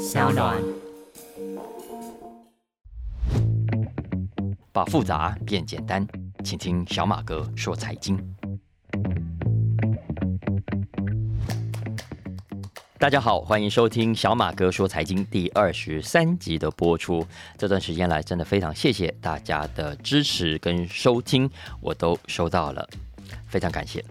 小暖。把复杂变简单，请听小马哥说财经。大家好，欢迎收听小马哥说财经第二十三集的播出。这段时间来，真的非常谢谢大家的支持跟收听，我都收到了，非常感谢。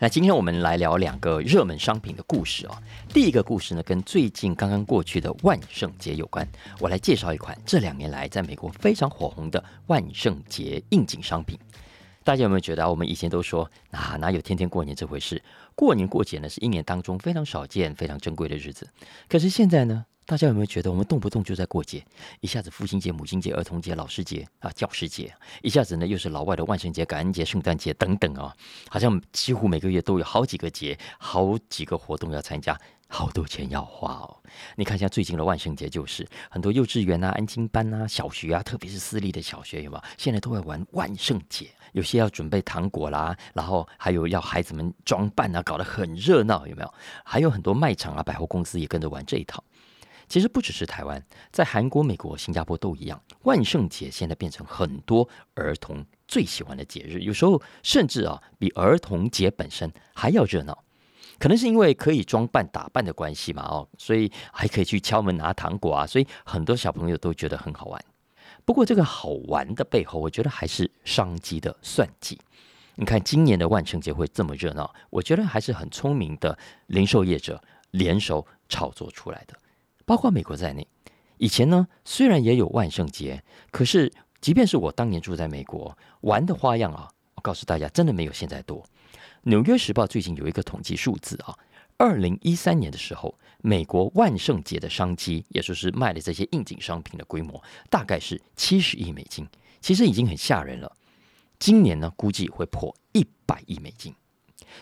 那今天我们来聊两个热门商品的故事哦。第一个故事呢，跟最近刚刚过去的万圣节有关。我来介绍一款这两年来在美国非常火红的万圣节应景商品。大家有没有觉得，我们以前都说啊，哪有天天过年这回事？过年过节呢，是一年当中非常少见、非常珍贵的日子。可是现在呢？大家有没有觉得，我们动不动就在过节？一下子父亲节、母亲节、儿童节、老师节啊、教师节，一下子呢又是老外的万圣节、感恩节、圣诞节等等啊，好像几乎每个月都有好几个节、好几个活动要参加，好多钱要花哦。你看，一下最近的万圣节，就是很多幼稚园啊、安亲班啊、小学啊，特别是私立的小学，有没有？现在都在玩万圣节，有些要准备糖果啦，然后还有要孩子们装扮啊，搞得很热闹，有没有？还有很多卖场啊、百货公司也跟着玩这一套。其实不只是台湾，在韩国、美国、新加坡都一样。万圣节现在变成很多儿童最喜欢的节日，有时候甚至啊比儿童节本身还要热闹。可能是因为可以装扮打扮的关系嘛，哦，所以还可以去敲门拿糖果啊，所以很多小朋友都觉得很好玩。不过这个好玩的背后，我觉得还是商机的算计。你看今年的万圣节会这么热闹，我觉得还是很聪明的零售业者联手炒作出来的。包括美国在内，以前呢虽然也有万圣节，可是即便是我当年住在美国，玩的花样啊，我告诉大家，真的没有现在多。纽约时报最近有一个统计数字啊，二零一三年的时候，美国万圣节的商机，也就是卖的这些应景商品的规模，大概是七十亿美金，其实已经很吓人了。今年呢，估计会破一百亿美金。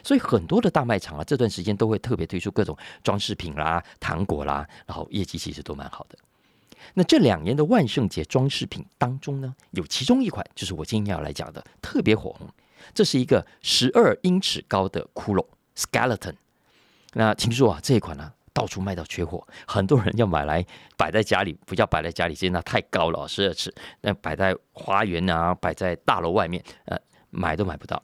所以很多的大卖场啊，这段时间都会特别推出各种装饰品啦、糖果啦，然后业绩其实都蛮好的。那这两年的万圣节装饰品当中呢，有其中一款就是我今天要来讲的特别火红，这是一个十二英尺高的骷髅 skeleton。那听说啊，这一款呢到处卖到缺货，很多人要买来摆在家里，不叫摆在家里，因为那太高了，十二尺，那摆在花园啊，摆在大楼外面，呃，买都买不到。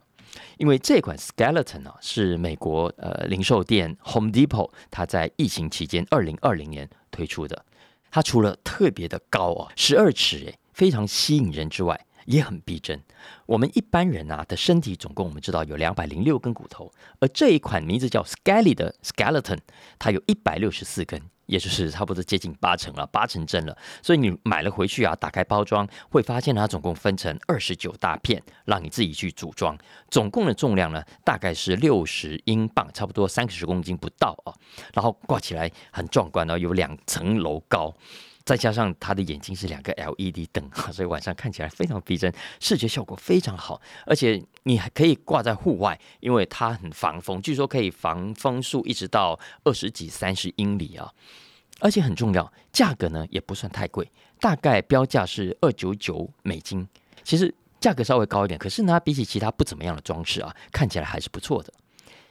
因为这款 skeleton 啊，是美国呃零售店 Home Depot 它在疫情期间二零二零年推出的。它除了特别的高啊，十二尺诶，非常吸引人之外，也很逼真。我们一般人啊的身体总共我们知道有两百零六根骨头，而这一款名字叫 Skelly 的 skeleton，它有一百六十四根。也就是差不多接近八成了，八成正了。所以你买了回去啊，打开包装会发现它总共分成二十九大片，让你自己去组装。总共的重量呢，大概是六十英镑，差不多三十公斤不到啊。然后挂起来很壮观哦，有两层楼高。再加上它的眼睛是两个 LED 灯，所以晚上看起来非常逼真，视觉效果非常好。而且你还可以挂在户外，因为它很防风，据说可以防风速一直到二十几、三十英里啊。而且很重要，价格呢也不算太贵，大概标价是二九九美金。其实价格稍微高一点，可是呢比起其他不怎么样的装饰啊，看起来还是不错的。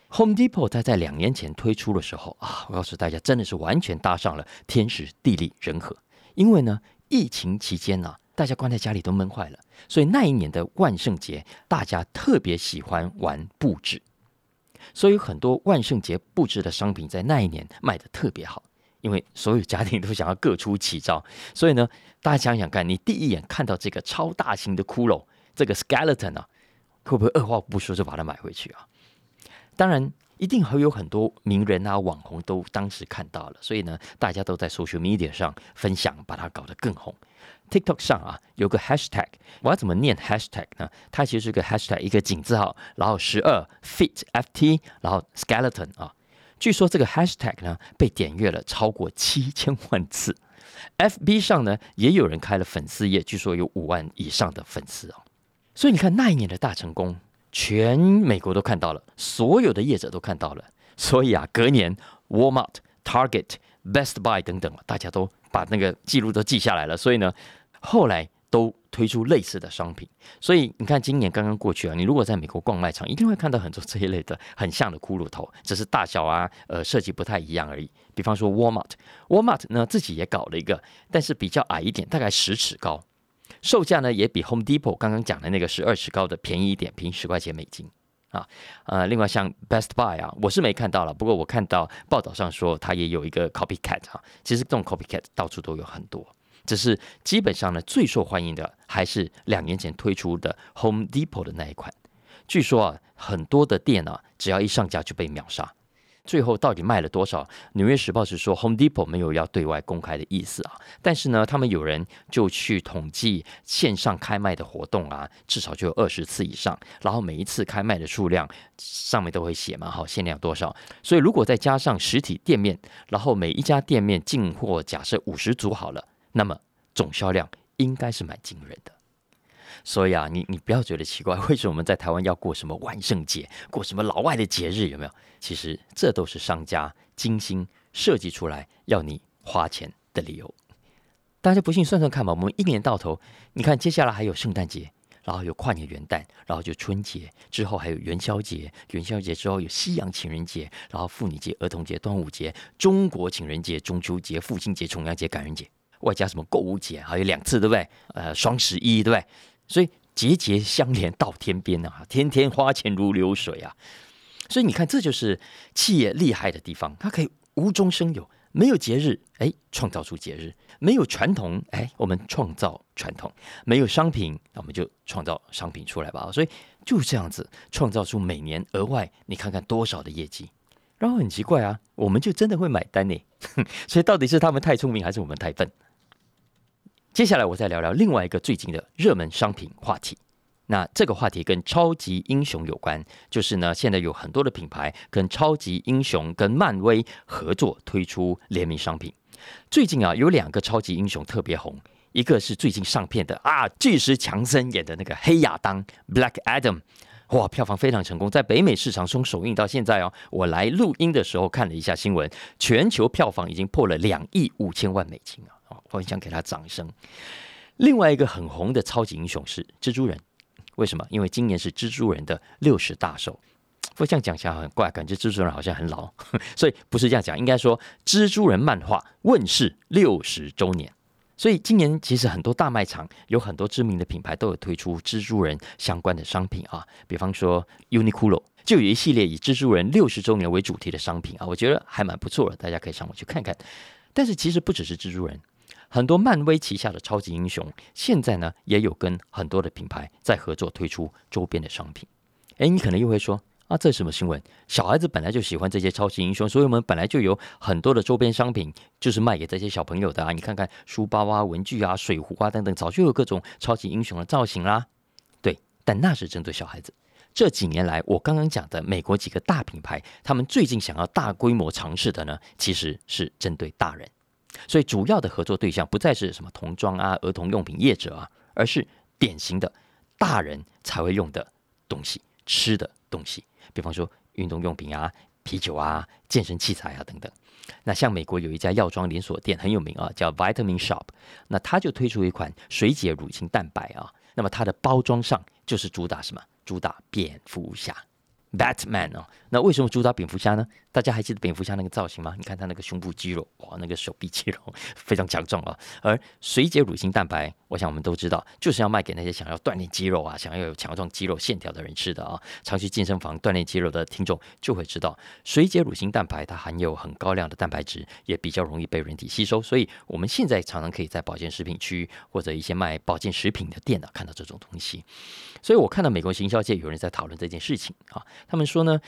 Home Depot 它在两年前推出的时候啊，我告诉大家，真的是完全搭上了天时地利人和。因为呢，疫情期间呢，大家关在家里都闷坏了，所以那一年的万圣节，大家特别喜欢玩布置，所以很多万圣节布置的商品在那一年卖的特别好。因为所有家庭都想要各出奇招，所以呢，大家想想看，你第一眼看到这个超大型的骷髅，这个 skeleton 啊，会不会二话不说就把它买回去啊？当然。一定会有很多名人啊、网红都当时看到了，所以呢，大家都在 social media 上分享，把它搞得更红。TikTok 上啊，有个 hashtag，我要怎么念 hashtag 呢？它其实是个 hashtag，一个井字号，然后十二 fit ft，然后 skeleton 啊。据说这个 hashtag 呢，被点阅了超过七千万次。FB 上呢，也有人开了粉丝页，据说有五万以上的粉丝哦。所以你看那一年的大成功。全美国都看到了，所有的业者都看到了，所以啊，隔年 Walmart、Target、Best Buy 等等，大家都把那个记录都记下来了。所以呢，后来都推出类似的商品，所以你看今年刚刚过去啊，你如果在美国逛卖场，一定会看到很多这一类的很像的骷髅头，只是大小啊，呃，设计不太一样而已。比方说 Walmart，Walmart 呢自己也搞了一个，但是比较矮一点，大概十尺高，售价呢也比 Home Depot 刚刚讲的那个十二尺高的便宜一点，便宜十块钱美金啊。呃，另外像 Best Buy 啊，我是没看到了，不过我看到报道上说它也有一个 Copycat 啊，其实这种 Copycat 到处都有很多。只是基本上呢，最受欢迎的还是两年前推出的 Home Depot 的那一款。据说啊，很多的店啊，只要一上架就被秒杀。最后到底卖了多少？纽约时报是说 Home Depot 没有要对外公开的意思啊。但是呢，他们有人就去统计线上开卖的活动啊，至少就有二十次以上。然后每一次开卖的数量上面都会写嘛，好，限量多少。所以如果再加上实体店面，然后每一家店面进货假设五十组好了。那么总销量应该是蛮惊人的，所以啊，你你不要觉得奇怪，为什么我们在台湾要过什么万圣节，过什么老外的节日，有没有？其实这都是商家精心设计出来要你花钱的理由。大家不信，算算看吧。我们一年到头，你看接下来还有圣诞节，然后有跨年元旦，然后就春节之后还有元宵节，元宵节之后有西洋情人节，然后妇女节、儿童节、端午节、中国情人节、中秋节、父亲节、重阳节、感恩节。外加什么购物节，还有两次，对不对？呃，双十一，对不对？所以节节相连到天边啊，天天花钱如流水啊。所以你看，这就是企业厉害的地方，它可以无中生有，没有节日，哎，创造出节日；没有传统，哎，我们创造传统；没有商品，那我们就创造商品出来吧。所以就这样子创造出每年额外，你看看多少的业绩。然后很奇怪啊，我们就真的会买单呢。所以到底是他们太聪明，还是我们太笨？接下来我再聊聊另外一个最近的热门商品话题。那这个话题跟超级英雄有关，就是呢，现在有很多的品牌跟超级英雄、跟漫威合作推出联名商品。最近啊，有两个超级英雄特别红，一个是最近上片的啊，巨石强森演的那个黑亚当 （Black Adam），哇，票房非常成功，在北美市场中首映到现在哦。我来录音的时候看了一下新闻，全球票房已经破了两亿五千万美金啊。我很想给他掌声。另外一个很红的超级英雄是蜘蛛人，为什么？因为今年是蜘蛛人的六十大寿。我这样讲起来很怪，感觉蜘蛛人好像很老，所以不是这样讲，应该说蜘蛛人漫画问世六十周年。所以今年其实很多大卖场有很多知名的品牌都有推出蜘蛛人相关的商品啊，比方说 Uniqlo 就有一系列以蜘蛛人六十周年为主题的商品啊，我觉得还蛮不错的，大家可以上网去看看。但是其实不只是蜘蛛人。很多漫威旗下的超级英雄，现在呢也有跟很多的品牌在合作推出周边的商品。哎，你可能又会说啊，这什么新闻？小孩子本来就喜欢这些超级英雄，所以我们本来就有很多的周边商品，就是卖给这些小朋友的啊。你看看书包啊、文具啊、水壶啊等等，早就有各种超级英雄的造型啦。对，但那是针对小孩子。这几年来，我刚刚讲的美国几个大品牌，他们最近想要大规模尝试的呢，其实是针对大人。所以主要的合作对象不再是什么童装啊、儿童用品业者啊，而是典型的大人才会用的东西、吃的东西，比方说运动用品啊、啤酒啊、健身器材啊等等。那像美国有一家药妆连锁店很有名啊，叫 Vitamin Shop，那它就推出一款水解乳清蛋白啊，那么它的包装上就是主打什么？主打蝙蝠侠。Batman 哦，那为什么主打蝙蝠侠呢？大家还记得蝙蝠侠那个造型吗？你看他那个胸部肌肉，哇，那个手臂肌肉非常强壮啊。而水解乳清蛋白，我想我们都知道，就是要卖给那些想要锻炼肌肉啊、想要有强壮肌肉线条的人吃的啊。常去健身房锻炼肌肉的听众就会知道，水解乳清蛋白它含有很高量的蛋白质，也比较容易被人体吸收。所以我们现在常常可以在保健食品区或者一些卖保健食品的店呢看到这种东西。所以我看到美国行销界有人在讨论这件事情啊。他们说呢，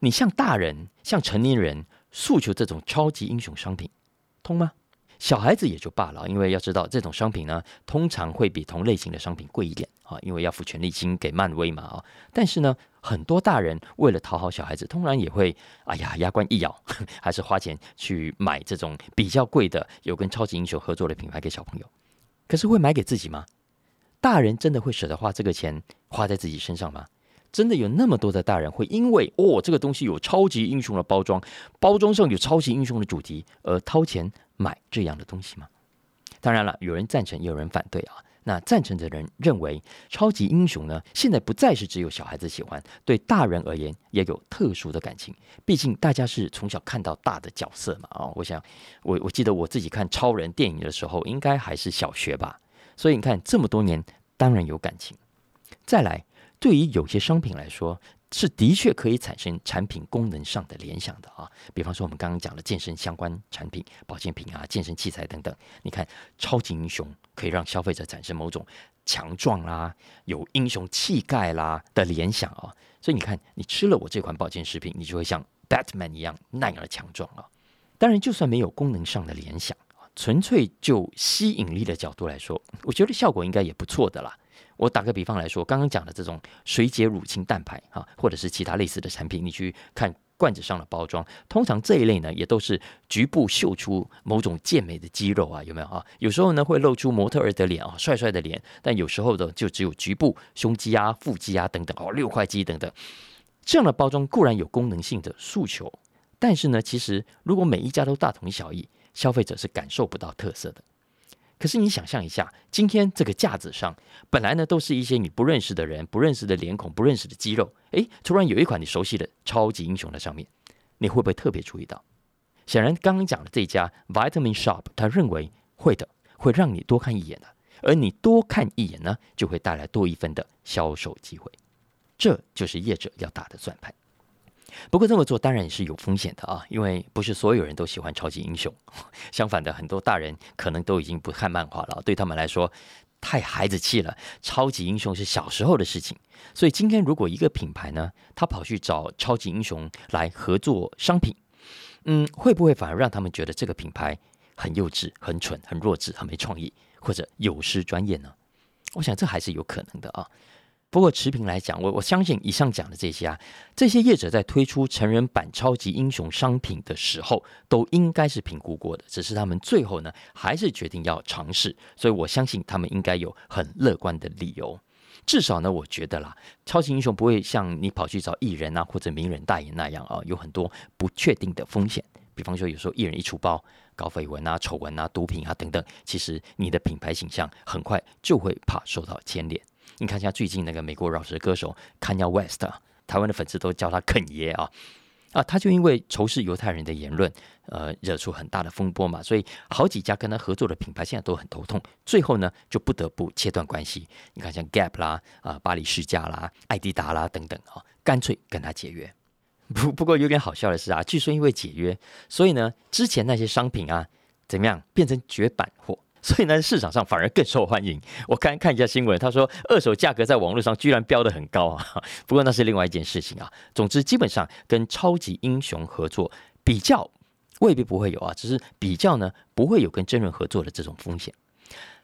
你向大人、向成年人诉求这种超级英雄商品，通吗？小孩子也就罢了，因为要知道这种商品呢，通常会比同类型的商品贵一点啊，因为要付权利金给漫威嘛啊。但是呢，很多大人为了讨好小孩子，通常也会哎呀牙关一咬，还是花钱去买这种比较贵的有跟超级英雄合作的品牌给小朋友。可是会买给自己吗？大人真的会舍得花这个钱花在自己身上吗？真的有那么多的大人会因为哦这个东西有超级英雄的包装，包装上有超级英雄的主题而掏钱买这样的东西吗？当然了，有人赞成，也有人反对啊。那赞成的人认为，超级英雄呢，现在不再是只有小孩子喜欢，对大人而言也有特殊的感情。毕竟大家是从小看到大的角色嘛，啊，我想我我记得我自己看超人电影的时候，应该还是小学吧。所以你看这么多年，当然有感情。再来，对于有些商品来说。是的确可以产生产品功能上的联想的啊，比方说我们刚刚讲的健身相关产品、保健品啊、健身器材等等。你看，超级英雄可以让消费者产生某种强壮啦、有英雄气概啦的联想啊。所以你看，你吃了我这款保健食品，你就会像 Batman 一样耐而强壮啊。当然，就算没有功能上的联想啊，纯粹就吸引力的角度来说，我觉得效果应该也不错的啦。我打个比方来说，刚刚讲的这种水解乳清蛋白啊，或者是其他类似的产品，你去看罐子上的包装，通常这一类呢，也都是局部秀出某种健美的肌肉啊，有没有啊？有时候呢会露出模特儿的脸啊，帅帅的脸，但有时候的就只有局部胸肌啊、腹肌啊等等哦，六块肌等等。这样的包装固然有功能性的诉求，但是呢，其实如果每一家都大同小异，消费者是感受不到特色的。可是你想象一下，今天这个架子上本来呢都是一些你不认识的人、不认识的脸孔、不认识的肌肉，诶，突然有一款你熟悉的超级英雄在上面，你会不会特别注意到？显然，刚刚讲的这家 Vitamin Shop，他认为会的，会让你多看一眼的，而你多看一眼呢，就会带来多一分的销售机会，这就是业者要打的算盘。不过这么做当然也是有风险的啊，因为不是所有人都喜欢超级英雄。相反的，很多大人可能都已经不看漫画了，对他们来说太孩子气了。超级英雄是小时候的事情。所以今天如果一个品牌呢，他跑去找超级英雄来合作商品，嗯，会不会反而让他们觉得这个品牌很幼稚、很蠢、很弱智、很没创意，或者有失专业呢？我想这还是有可能的啊。不过持平来讲，我我相信以上讲的这些啊，这些业者在推出成人版超级英雄商品的时候，都应该是评估过的。只是他们最后呢，还是决定要尝试。所以我相信他们应该有很乐观的理由。至少呢，我觉得啦，超级英雄不会像你跑去找艺人啊或者名人代言那样啊，有很多不确定的风险。比方说，有时候艺人一出包，搞绯闻啊、丑闻啊、毒品啊等等，其实你的品牌形象很快就会怕受到牵连。你看一下最近那个美国饶舌歌手 Kanye West，台湾的粉丝都叫他肯爷啊啊，他就因为仇视犹太人的言论，呃，惹出很大的风波嘛，所以好几家跟他合作的品牌现在都很头痛，最后呢就不得不切断关系。你看像 Gap 啦、啊巴黎世家啦、艾迪达啦等等啊，干脆跟他解约。不不过有点好笑的是啊，据说因为解约，所以呢之前那些商品啊怎么样变成绝版货。所以呢，市场上反而更受欢迎。我刚看一下新闻，他说二手价格在网络上居然标得很高啊。不过那是另外一件事情啊。总之，基本上跟超级英雄合作比较未必不会有啊，只是比较呢不会有跟真人合作的这种风险。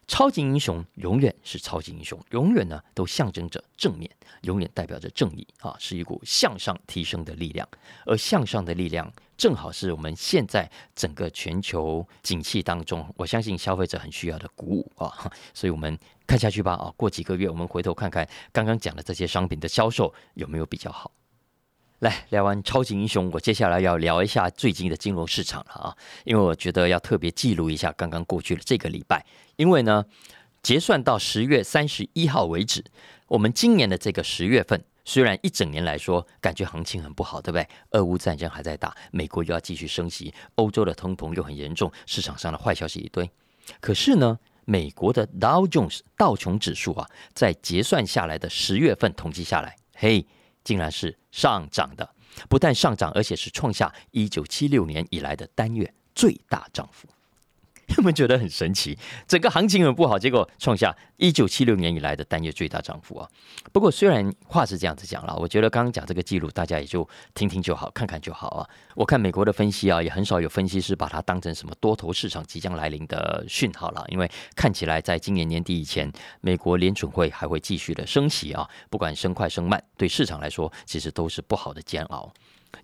超级英雄永远是超级英雄，永远呢都象征着正面，永远代表着正义啊，是一股向上提升的力量。而向上的力量，正好是我们现在整个全球景气当中，我相信消费者很需要的鼓舞啊。所以我们看下去吧啊，过几个月我们回头看看刚刚讲的这些商品的销售有没有比较好。来聊完超级英雄，我接下来要聊一下最近的金融市场了啊！因为我觉得要特别记录一下刚刚过去的这个礼拜，因为呢，结算到十月三十一号为止，我们今年的这个十月份，虽然一整年来说感觉行情很不好，对不对？俄乌战争还在打，美国又要继续升息，欧洲的通膨又很严重，市场上的坏消息一堆。可是呢，美国的 Dow Jones 道琼指数啊，在结算下来的十月份统计下来，嘿。竟然是上涨的，不但上涨，而且是创下一九七六年以来的单月最大涨幅。有没有觉得很神奇？整个行情很不好，结果创下一九七六年以来的单月最大涨幅啊！不过虽然话是这样子讲了，我觉得刚刚讲这个记录，大家也就听听就好，看看就好啊。我看美国的分析啊，也很少有分析师把它当成什么多头市场即将来临的讯号了，因为看起来在今年年底以前，美国联准会还会继续的升息啊，不管升快升慢，对市场来说其实都是不好的煎熬。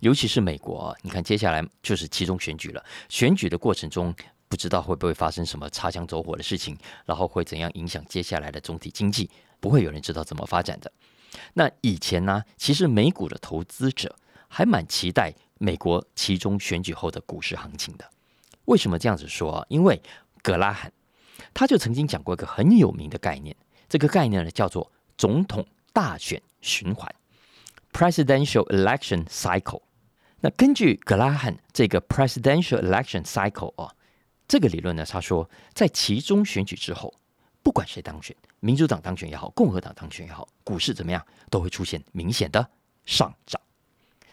尤其是美国，你看接下来就是其中选举了，选举的过程中。不知道会不会发生什么擦枪走火的事情，然后会怎样影响接下来的总体经济？不会有人知道怎么发展的。那以前呢，其实美股的投资者还蛮期待美国其中选举后的股市行情的。为什么这样子说啊？因为格拉罕，他就曾经讲过一个很有名的概念，这个概念呢叫做总统大选循环 （Presidential Election Cycle）。那根据格拉汉这个 Presidential Election Cycle 哦，这个理论呢，他说在其中选举之后，不管谁当选，民主党当选也好，共和党当选也好，股市怎么样都会出现明显的上涨。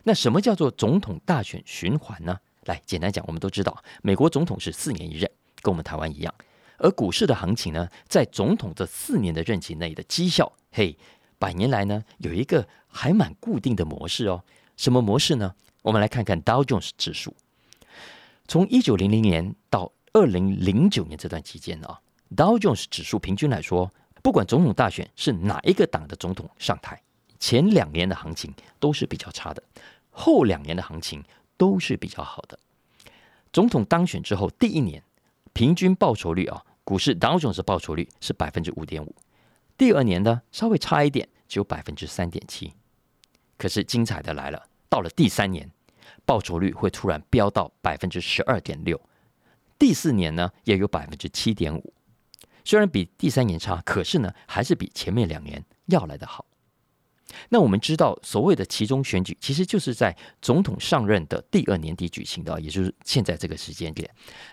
那什么叫做总统大选循环呢？来，简单讲，我们都知道，美国总统是四年一任，跟我们台湾一样。而股市的行情呢，在总统这四年的任期内的绩效，嘿，百年来呢，有一个还蛮固定的模式哦。什么模式呢？我们来看看 Dow Jones 指数，从一九零零年到二零零九年这段期间啊，Dow Jones 指数平均来说，不管总统大选是哪一个党的总统上台，前两年的行情都是比较差的，后两年的行情都是比较好的。总统当选之后第一年，平均报酬率啊，股市 Dow Jones 报酬率是百分之五点五，第二年呢稍微差一点，只有百分之三点七。可是精彩的来了。到了第三年，报酬率会突然飙到百分之十二点六，第四年呢也有百分之七点五。虽然比第三年差，可是呢还是比前面两年要来的好。那我们知道，所谓的其中选举，其实就是在总统上任的第二年底举行的，也就是现在这个时间点。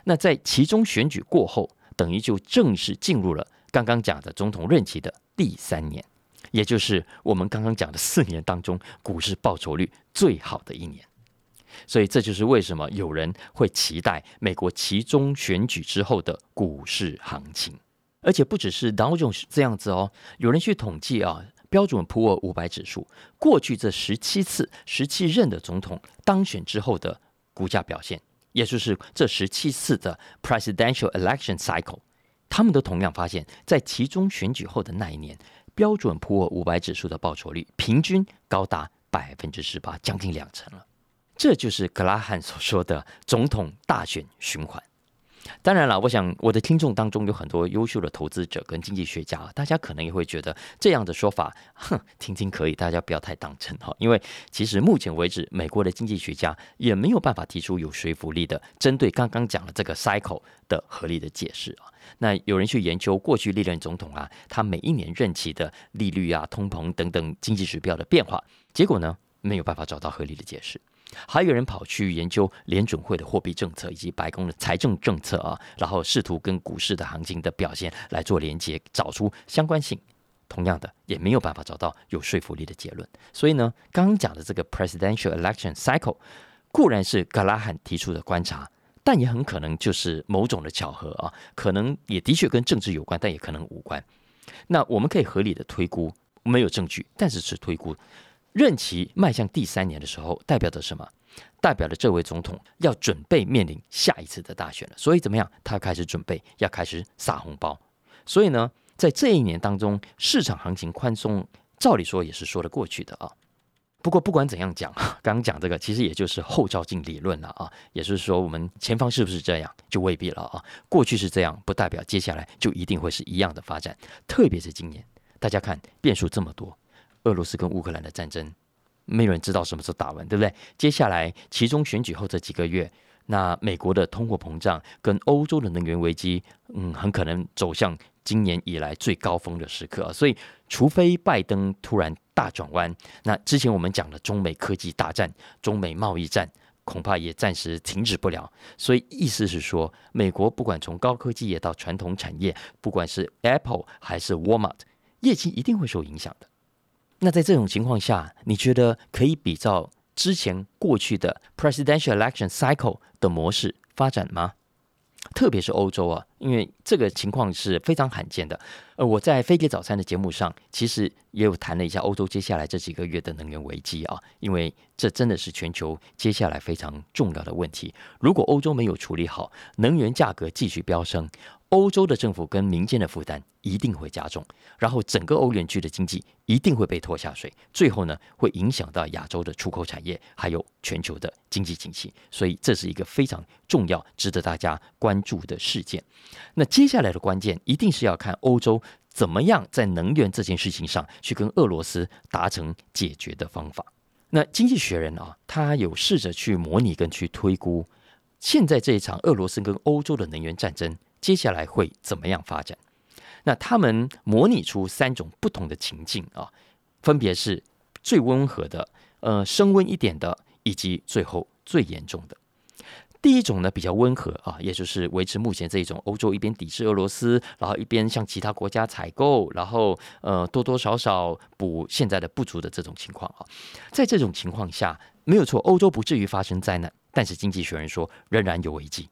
那在其中选举过后，等于就正式进入了刚刚讲的总统任期的第三年。也就是我们刚刚讲的四年当中，股市报酬率最好的一年，所以这就是为什么有人会期待美国其中选举之后的股市行情，而且不只是 Dow Jones 这样子哦。有人去统计啊，标准普尔五百指数过去这十七次、十七任的总统当选之后的股价表现，也就是这十七次的 Presidential Election Cycle，他们都同样发现，在其中选举后的那一年。标准普尔五百指数的报酬率平均高达百分之十八，将近两成了。这就是格拉汉所说的总统大选循环。当然了，我想我的听众当中有很多优秀的投资者跟经济学家，大家可能也会觉得这样的说法，哼，听听可以，大家不要太当真哈。因为其实目前为止，美国的经济学家也没有办法提出有说服力的针对刚刚讲的这个 cycle 的合理的解释啊。那有人去研究过去历任总统啊，他每一年任期的利率啊、通膨等等经济指标的变化，结果呢没有办法找到合理的解释。还有人跑去研究联准会的货币政策以及白宫的财政政策啊，然后试图跟股市的行情的表现来做连接，找出相关性。同样的，也没有办法找到有说服力的结论。所以呢，刚刚讲的这个 presidential election cycle 固然是格拉汉提出的观察。但也很可能就是某种的巧合啊，可能也的确跟政治有关，但也可能无关。那我们可以合理的推估，没有证据，但是是推估。任期迈向第三年的时候，代表着什么？代表着这位总统要准备面临下一次的大选了。所以怎么样？他开始准备，要开始撒红包。所以呢，在这一年当中，市场行情宽松，照理说也是说得过去的啊。不过不管怎样讲，刚刚讲这个其实也就是后照镜理论了啊，也就是说我们前方是不是这样就未必了啊。过去是这样，不代表接下来就一定会是一样的发展。特别是今年，大家看变数这么多，俄罗斯跟乌克兰的战争，没有人知道什么时候打完，对不对？接下来其中选举后这几个月，那美国的通货膨胀跟欧洲的能源危机，嗯，很可能走向今年以来最高峰的时刻。所以，除非拜登突然。大转弯，那之前我们讲的中美科技大战、中美贸易战，恐怕也暂时停止不了。所以意思是说，美国不管从高科技业到传统产业，不管是 Apple 还是 Walmart，业绩一定会受影响的。那在这种情况下，你觉得可以比照之前过去的 Presidential Election Cycle 的模式发展吗？特别是欧洲啊，因为这个情况是非常罕见的。呃，我在飞碟早餐的节目上，其实也有谈了一下欧洲接下来这几个月的能源危机啊，因为这真的是全球接下来非常重要的问题。如果欧洲没有处理好，能源价格继续飙升。欧洲的政府跟民间的负担一定会加重，然后整个欧元区的经济一定会被拖下水，最后呢会影响到亚洲的出口产业，还有全球的经济景气。所以这是一个非常重要、值得大家关注的事件。那接下来的关键一定是要看欧洲怎么样在能源这件事情上去跟俄罗斯达成解决的方法。那经济学人啊，他有试着去模拟跟去推估，现在这一场俄罗斯跟欧洲的能源战争。接下来会怎么样发展？那他们模拟出三种不同的情境啊，分别是最温和的、呃升温一点的，以及最后最严重的。第一种呢比较温和啊，也就是维持目前这一种欧洲一边抵制俄罗斯，然后一边向其他国家采购，然后呃多多少少补现在的不足的这种情况啊。在这种情况下，没有错，欧洲不至于发生灾难，但是经济学人说仍然有危机。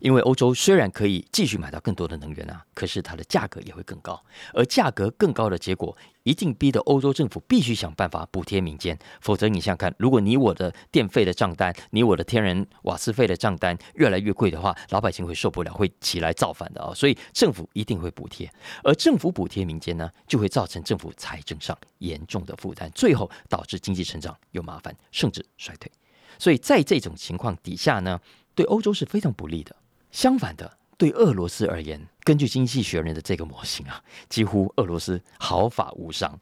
因为欧洲虽然可以继续买到更多的能源啊，可是它的价格也会更高，而价格更高的结果，一定逼得欧洲政府必须想办法补贴民间，否则你想想看，如果你我的电费的账单，你我的天然瓦斯费的账单越来越贵的话，老百姓会受不了，会起来造反的啊！所以政府一定会补贴，而政府补贴民间呢，就会造成政府财政上严重的负担，最后导致经济成长有麻烦，甚至衰退。所以在这种情况底下呢，对欧洲是非常不利的。相反的，对俄罗斯而言，根据经济学人的这个模型啊，几乎俄罗斯毫发无伤。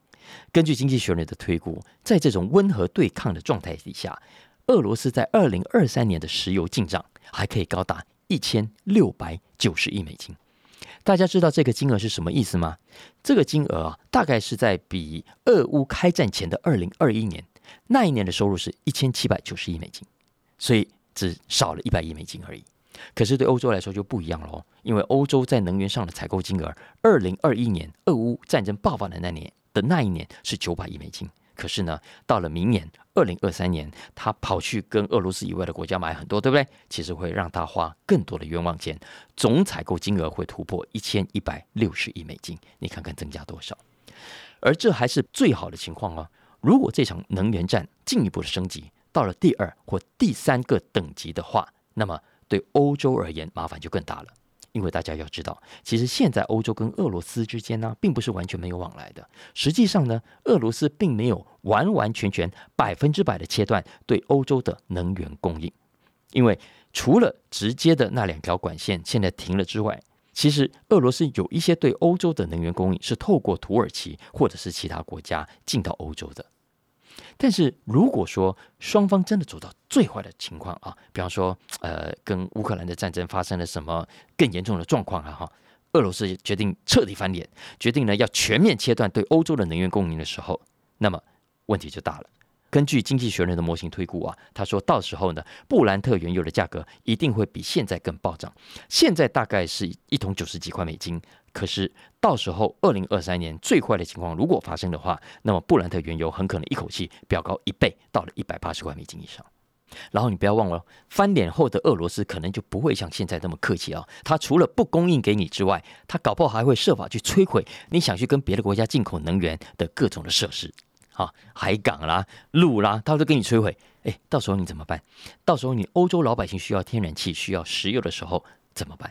根据经济学人的推估，在这种温和对抗的状态底下，俄罗斯在二零二三年的石油进账还可以高达一千六百九十亿美金。大家知道这个金额是什么意思吗？这个金额啊，大概是在比俄乌开战前的二零二一年那一年的收入是一千七百九十亿美金，所以只少了一百亿美金而已。可是对欧洲来说就不一样喽，因为欧洲在能源上的采购金额，二零二一年俄乌战争爆发的那年的那一年是九百亿美金。可是呢，到了明年二零二三年，他跑去跟俄罗斯以外的国家买很多，对不对？其实会让他花更多的冤枉钱，总采购金额会突破一千一百六十亿美金。你看看增加多少？而这还是最好的情况哦。如果这场能源战进一步的升级到了第二或第三个等级的话，那么。对欧洲而言，麻烦就更大了，因为大家要知道，其实现在欧洲跟俄罗斯之间呢，并不是完全没有往来的。实际上呢，俄罗斯并没有完完全全百分之百的切断对欧洲的能源供应，因为除了直接的那两条管线现在停了之外，其实俄罗斯有一些对欧洲的能源供应是透过土耳其或者是其他国家进到欧洲的。但是如果说双方真的走到最坏的情况啊，比方说，呃，跟乌克兰的战争发生了什么更严重的状况啊，哈，俄罗斯决定彻底翻脸，决定呢要全面切断对欧洲的能源供应的时候，那么问题就大了。根据经济学人的模型推估啊，他说到时候呢，布兰特原油的价格一定会比现在更暴涨，现在大概是一桶九十几块美金。可是到时候，二零二三年最坏的情况如果发生的话，那么布兰特原油很可能一口气飙高一倍，到了一百八十块美金以上。然后你不要忘了，翻脸后的俄罗斯可能就不会像现在那么客气啊。他除了不供应给你之外，他搞不好还会设法去摧毁你想去跟别的国家进口能源的各种的设施，啊，海港啦、路啦，他都给你摧毁。哎，到时候你怎么办？到时候你欧洲老百姓需要天然气、需要石油的时候怎么办？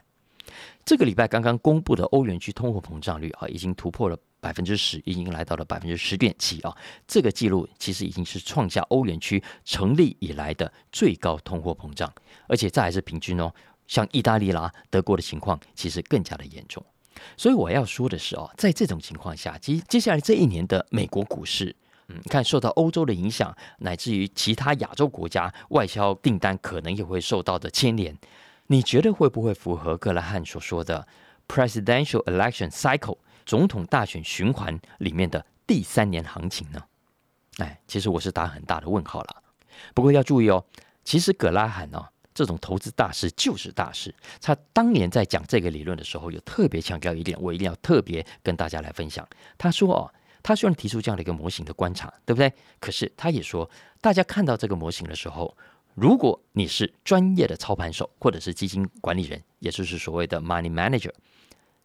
这个礼拜刚刚公布的欧元区通货膨胀率啊，已经突破了百分之十，已经来到了百分之十点七啊。这个记录其实已经是创下欧元区成立以来的最高通货膨胀，而且这还是平均哦。像意大利啦、德国的情况其实更加的严重。所以我要说的是哦，在这种情况下，接接下来这一年的美国股市，嗯，看受到欧洲的影响，乃至于其他亚洲国家外销订单可能也会受到的牵连。你觉得会不会符合格拉汉所说的 presidential election cycle 总统大选循环里面的第三年行情呢？哎，其实我是打很大的问号了。不过要注意哦，其实格拉汉呢这种投资大师就是大师。他当年在讲这个理论的时候，有特别强调一点，我一定要特别跟大家来分享。他说哦，他虽然提出这样的一个模型的观察，对不对？可是他也说，大家看到这个模型的时候。如果你是专业的操盘手，或者是基金管理人，也就是所谓的 money manager，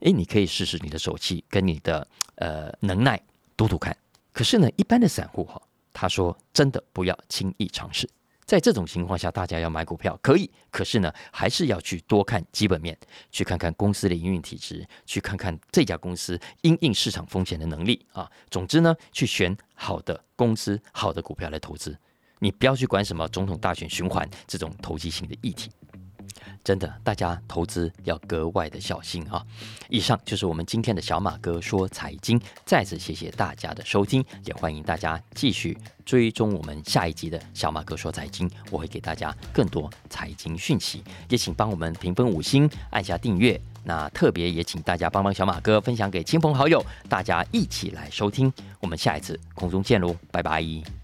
诶，你可以试试你的手气跟你的呃能耐，赌赌看。可是呢，一般的散户哈，他说真的不要轻易尝试。在这种情况下，大家要买股票可以，可是呢，还是要去多看基本面，去看看公司的营运体质，去看看这家公司因应市场风险的能力啊。总之呢，去选好的公司、好的股票来投资。你不要去管什么总统大选循环这种投机性的议题。真的，大家投资要格外的小心啊！以上就是我们今天的小马哥说财经，再次谢谢大家的收听，也欢迎大家继续追踪我们下一集的小马哥说财经，我会给大家更多财经讯息，也请帮我们评分五星，按下订阅。那特别也请大家帮帮小马哥分享给亲朋好友，大家一起来收听。我们下一次空中见喽，拜拜。